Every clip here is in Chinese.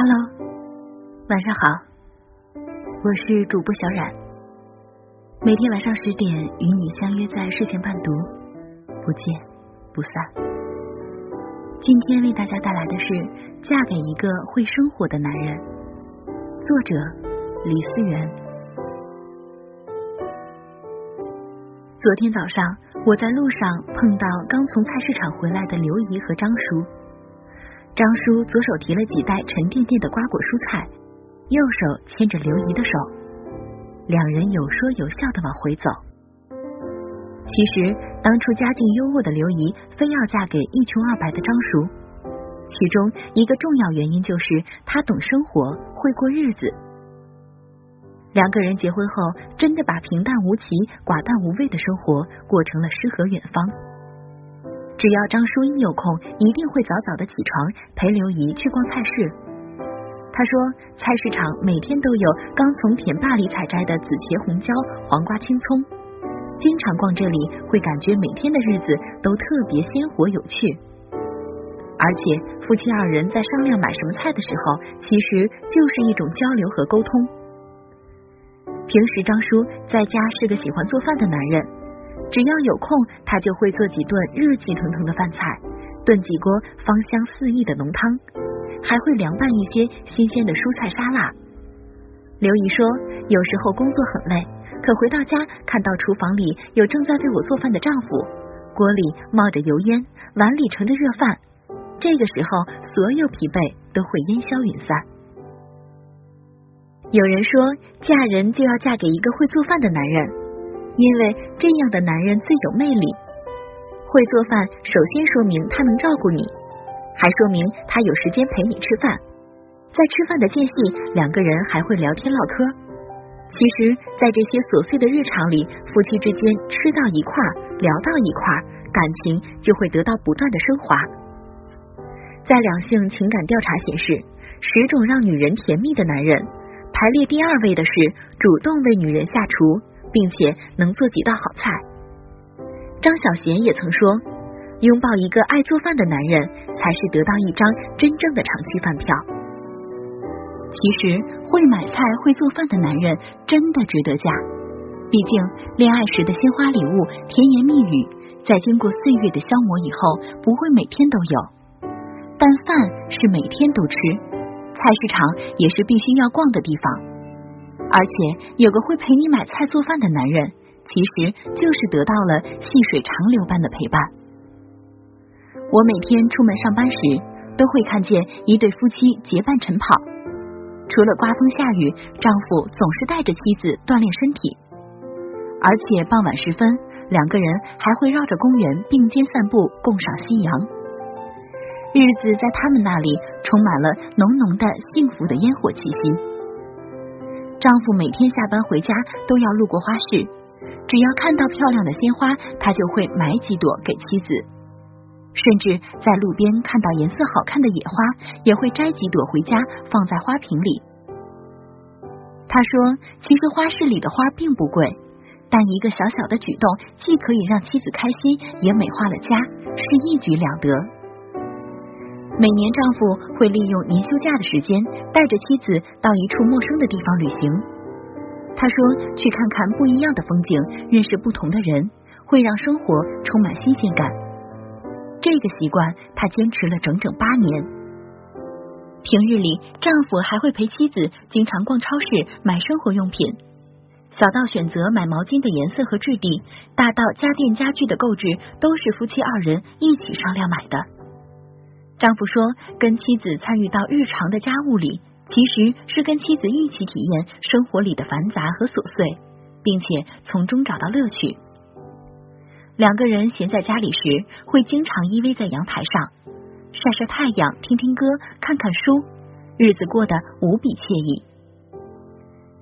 Hello，晚上好，我是主播小冉，每天晚上十点与你相约在睡前伴读，不见不散。今天为大家带来的是《嫁给一个会生活的男人》，作者李思源。昨天早上我在路上碰到刚从菜市场回来的刘姨和张叔。张叔左手提了几袋沉甸甸的瓜果蔬菜，右手牵着刘姨的手，两人有说有笑的往回走。其实当初家境优渥的刘姨非要嫁给一穷二白的张叔，其中一个重要原因就是他懂生活，会过日子。两个人结婚后，真的把平淡无奇、寡淡无味的生活过成了诗和远方。只要张叔一有空，一定会早早的起床陪刘姨去逛菜市。他说，菜市场每天都有刚从田坝里采摘的紫茄、红椒、黄瓜、青葱，经常逛这里会感觉每天的日子都特别鲜活有趣。而且夫妻二人在商量买什么菜的时候，其实就是一种交流和沟通。平时张叔在家是个喜欢做饭的男人。只要有空，他就会做几顿热气腾腾的饭菜，炖几锅芳香四溢的浓汤，还会凉拌一些新鲜的蔬菜沙拉。刘姨说，有时候工作很累，可回到家看到厨房里有正在为我做饭的丈夫，锅里冒着油烟，碗里盛着热饭，这个时候所有疲惫都会烟消云散。有人说，嫁人就要嫁给一个会做饭的男人。因为这样的男人最有魅力，会做饭，首先说明他能照顾你，还说明他有时间陪你吃饭。在吃饭的间隙，两个人还会聊天唠嗑。其实，在这些琐碎的日常里，夫妻之间吃到一块儿，聊到一块儿，感情就会得到不断的升华。在两性情感调查显示，十种让女人甜蜜的男人，排列第二位的是主动为女人下厨。并且能做几道好菜。张小娴也曾说，拥抱一个爱做饭的男人，才是得到一张真正的长期饭票。其实，会买菜、会做饭的男人真的值得嫁。毕竟，恋爱时的鲜花礼物、甜言蜜语，在经过岁月的消磨以后，不会每天都有。但饭是每天都吃，菜市场也是必须要逛的地方。而且有个会陪你买菜做饭的男人，其实就是得到了细水长流般的陪伴。我每天出门上班时，都会看见一对夫妻结伴晨跑。除了刮风下雨，丈夫总是带着妻子锻炼身体。而且傍晚时分，两个人还会绕着公园并肩散步，共赏夕阳。日子在他们那里充满了浓浓的幸福的烟火气息。丈夫每天下班回家都要路过花市，只要看到漂亮的鲜花，他就会买几朵给妻子。甚至在路边看到颜色好看的野花，也会摘几朵回家放在花瓶里。他说：“其实花市里的花并不贵，但一个小小的举动，既可以让妻子开心，也美化了家，是一举两得。”每年，丈夫会利用年休假的时间，带着妻子到一处陌生的地方旅行。他说：“去看看不一样的风景，认识不同的人，会让生活充满新鲜感。”这个习惯，他坚持了整整八年。平日里，丈夫还会陪妻子经常逛超市买生活用品，小到选择买毛巾的颜色和质地，大到家电家具的购置，都是夫妻二人一起商量买的。丈夫说：“跟妻子参与到日常的家务里，其实是跟妻子一起体验生活里的繁杂和琐碎，并且从中找到乐趣。两个人闲在家里时，会经常依偎在阳台上晒晒太阳、听听歌、看看书，日子过得无比惬意。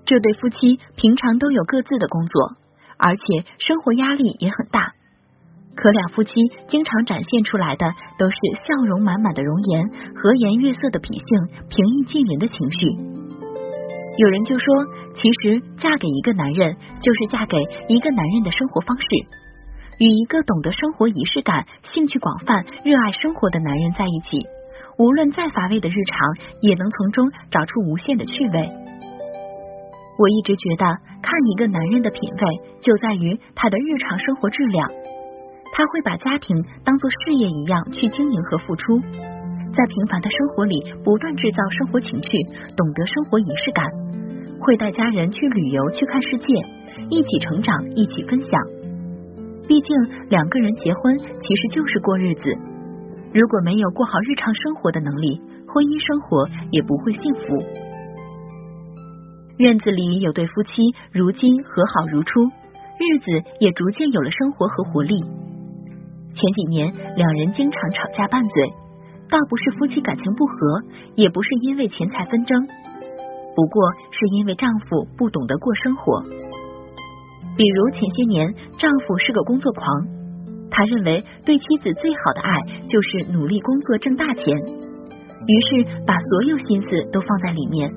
这对夫妻平常都有各自的工作，而且生活压力也很大。”可两夫妻经常展现出来的都是笑容满满的容颜、和颜悦色的脾性、平易近人的情绪。有人就说，其实嫁给一个男人，就是嫁给一个男人的生活方式。与一个懂得生活仪式感、兴趣广泛、热爱生活的男人在一起，无论再乏味的日常，也能从中找出无限的趣味。我一直觉得，看一个男人的品味，就在于他的日常生活质量。他会把家庭当做事业一样去经营和付出，在平凡的生活里不断制造生活情趣，懂得生活仪式感，会带家人去旅游、去看世界，一起成长，一起分享。毕竟两个人结婚其实就是过日子，如果没有过好日常生活的能力，婚姻生活也不会幸福。院子里有对夫妻，如今和好如初，日子也逐渐有了生活和活力。前几年，两人经常吵架拌嘴，倒不是夫妻感情不和，也不是因为钱财纷争，不过是因为丈夫不懂得过生活。比如前些年，丈夫是个工作狂，他认为对妻子最好的爱就是努力工作挣大钱，于是把所有心思都放在里面，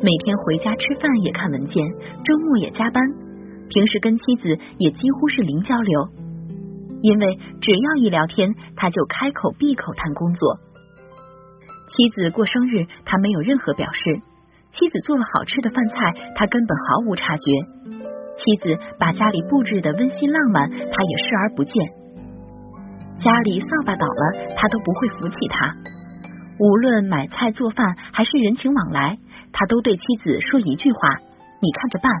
每天回家吃饭也看文件，周末也加班，平时跟妻子也几乎是零交流。因为只要一聊天，他就开口闭口谈工作。妻子过生日，他没有任何表示；妻子做了好吃的饭菜，他根本毫无察觉；妻子把家里布置的温馨浪漫，他也视而不见。家里扫把倒了，他都不会扶起他。无论买菜做饭还是人情往来，他都对妻子说一句话：“你看着办。”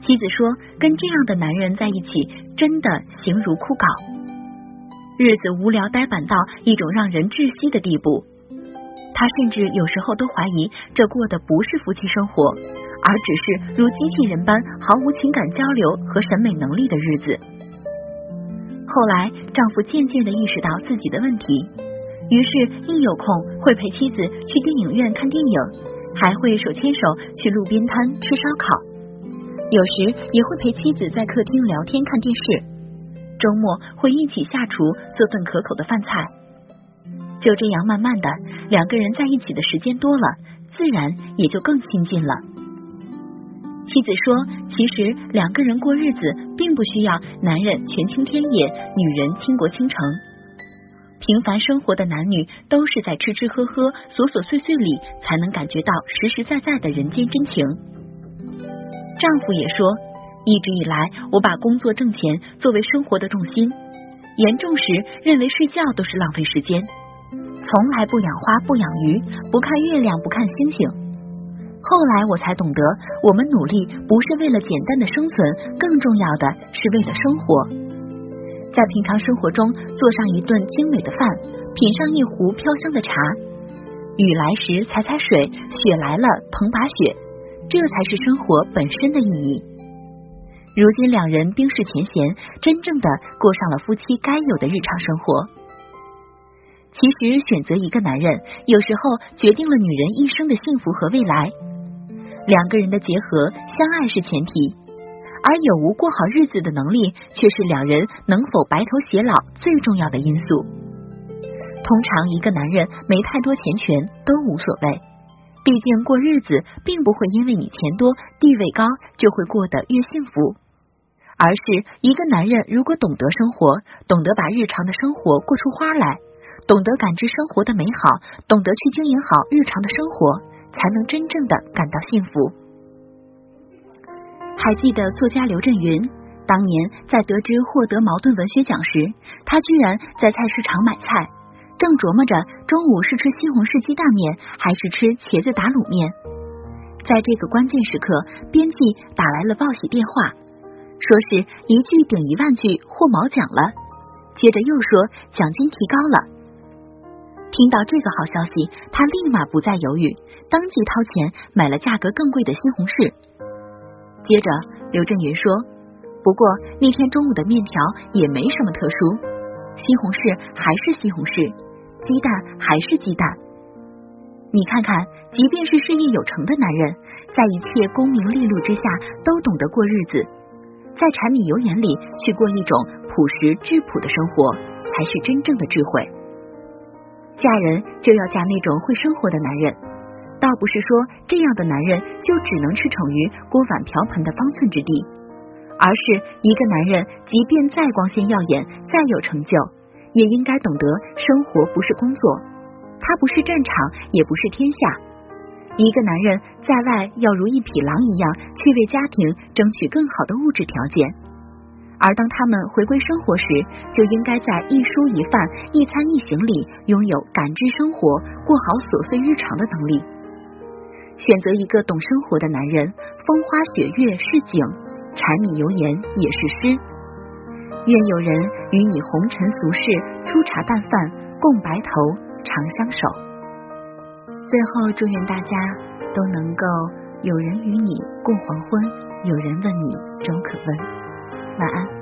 妻子说：“跟这样的男人在一起，真的形如枯槁，日子无聊呆板到一种让人窒息的地步。他甚至有时候都怀疑，这过的不是夫妻生活，而只是如机器人般毫无情感交流和审美能力的日子。”后来，丈夫渐渐的意识到自己的问题，于是，一有空会陪妻子去电影院看电影，还会手牵手去路边摊吃烧烤。有时也会陪妻子在客厅聊天看电视，周末会一起下厨做顿可口的饭菜。就这样，慢慢的，两个人在一起的时间多了，自然也就更亲近了。妻子说：“其实两个人过日子，并不需要男人权倾天野，女人倾国倾城。平凡生活的男女，都是在吃吃喝喝、琐琐碎碎里，才能感觉到实实在在的人间真情。”丈夫也说，一直以来我把工作挣钱作为生活的重心，严重时认为睡觉都是浪费时间，从来不养花不养鱼，不看月亮不看星星。后来我才懂得，我们努力不是为了简单的生存，更重要的是为了生活。在平常生活中，做上一顿精美的饭，品上一壶飘香的茶，雨来时踩踩水，雪来了捧把雪。这才是生活本身的意义。如今两人冰释前嫌，真正的过上了夫妻该有的日常生活。其实选择一个男人，有时候决定了女人一生的幸福和未来。两个人的结合，相爱是前提，而有无过好日子的能力，却是两人能否白头偕老最重要的因素。通常一个男人没太多钱权都无所谓。毕竟过日子并不会因为你钱多地位高就会过得越幸福，而是一个男人如果懂得生活，懂得把日常的生活过出花来，懂得感知生活的美好，懂得去经营好日常的生活，才能真正的感到幸福。还记得作家刘震云当年在得知获得茅盾文学奖时，他居然在菜市场买菜。正琢磨着中午是吃西红柿鸡蛋面还是吃茄子打卤面，在这个关键时刻，编辑打来了报喜电话，说是一句顶一万句获毛奖了，接着又说奖金提高了。听到这个好消息，他立马不再犹豫，当即掏钱买了价格更贵的西红柿。接着刘震云说：“不过那天中午的面条也没什么特殊，西红柿还是西红柿。”鸡蛋还是鸡蛋，你看看，即便是事业有成的男人，在一切功名利禄之下，都懂得过日子，在柴米油盐里去过一种朴实质朴的生活，才是真正的智慧。嫁人就要嫁那种会生活的男人，倒不是说这样的男人就只能吃宠于锅碗瓢盆的方寸之地，而是一个男人，即便再光鲜耀眼，再有成就。也应该懂得生活不是工作，它不是战场，也不是天下。一个男人在外要如一匹狼一样去为家庭争取更好的物质条件，而当他们回归生活时，就应该在一蔬一饭、一餐一行里拥有感知生活、过好琐碎日常的能力。选择一个懂生活的男人，风花雪月是景，柴米油盐也是诗。愿有人与你红尘俗世、粗茶淡饭共白头，长相守。最后，祝愿大家都能够有人与你共黄昏，有人问你终可温。晚安。